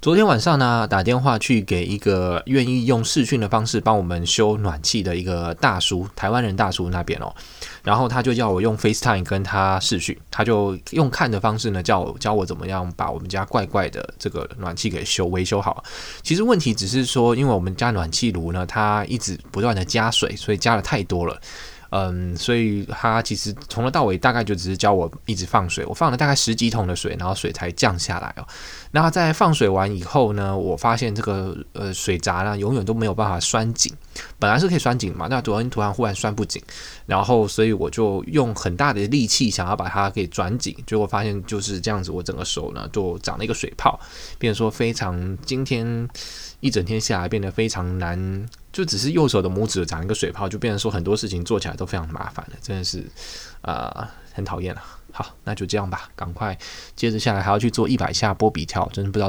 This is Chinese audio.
昨天晚上呢，打电话去给一个愿意用视讯的方式帮我们修暖气的一个大叔，台湾人大叔那边哦，然后他就叫我用 FaceTime 跟他视讯，他就用看的方式呢，叫我教我怎么样把我们家怪怪的这个暖气给修维修好。其实问题只是说，因为我们家暖气炉呢，它一直不断的加水，所以加的太多了。嗯，所以他其实从头到尾大概就只是教我一直放水，我放了大概十几桶的水，然后水才降下来哦。那在放水完以后呢，我发现这个呃水闸呢永远都没有办法拴紧，本来是可以拴紧嘛，那昨天突然忽然拴不紧，然后所以我就用很大的力气想要把它给转紧，结果发现就是这样子，我整个手呢就长了一个水泡，变成说非常今天一整天下来变得非常难。就只是右手的拇指长一个水泡，就变成说很多事情做起来都非常麻烦了，真的是啊、很讨厌啊。好，那就这样吧，赶快接着下来还要去做一百下波比跳，真是不知道。